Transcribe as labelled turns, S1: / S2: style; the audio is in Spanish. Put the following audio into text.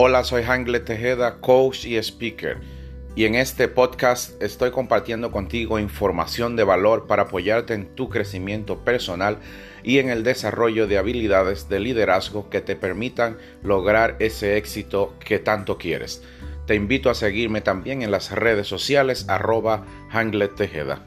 S1: Hola, soy Hangle Tejeda, coach y speaker. Y en este podcast estoy compartiendo contigo información de valor para apoyarte en tu crecimiento personal y en el desarrollo de habilidades de liderazgo que te permitan lograr ese éxito que tanto quieres. Te invito a seguirme también en las redes sociales arroba Tejeda.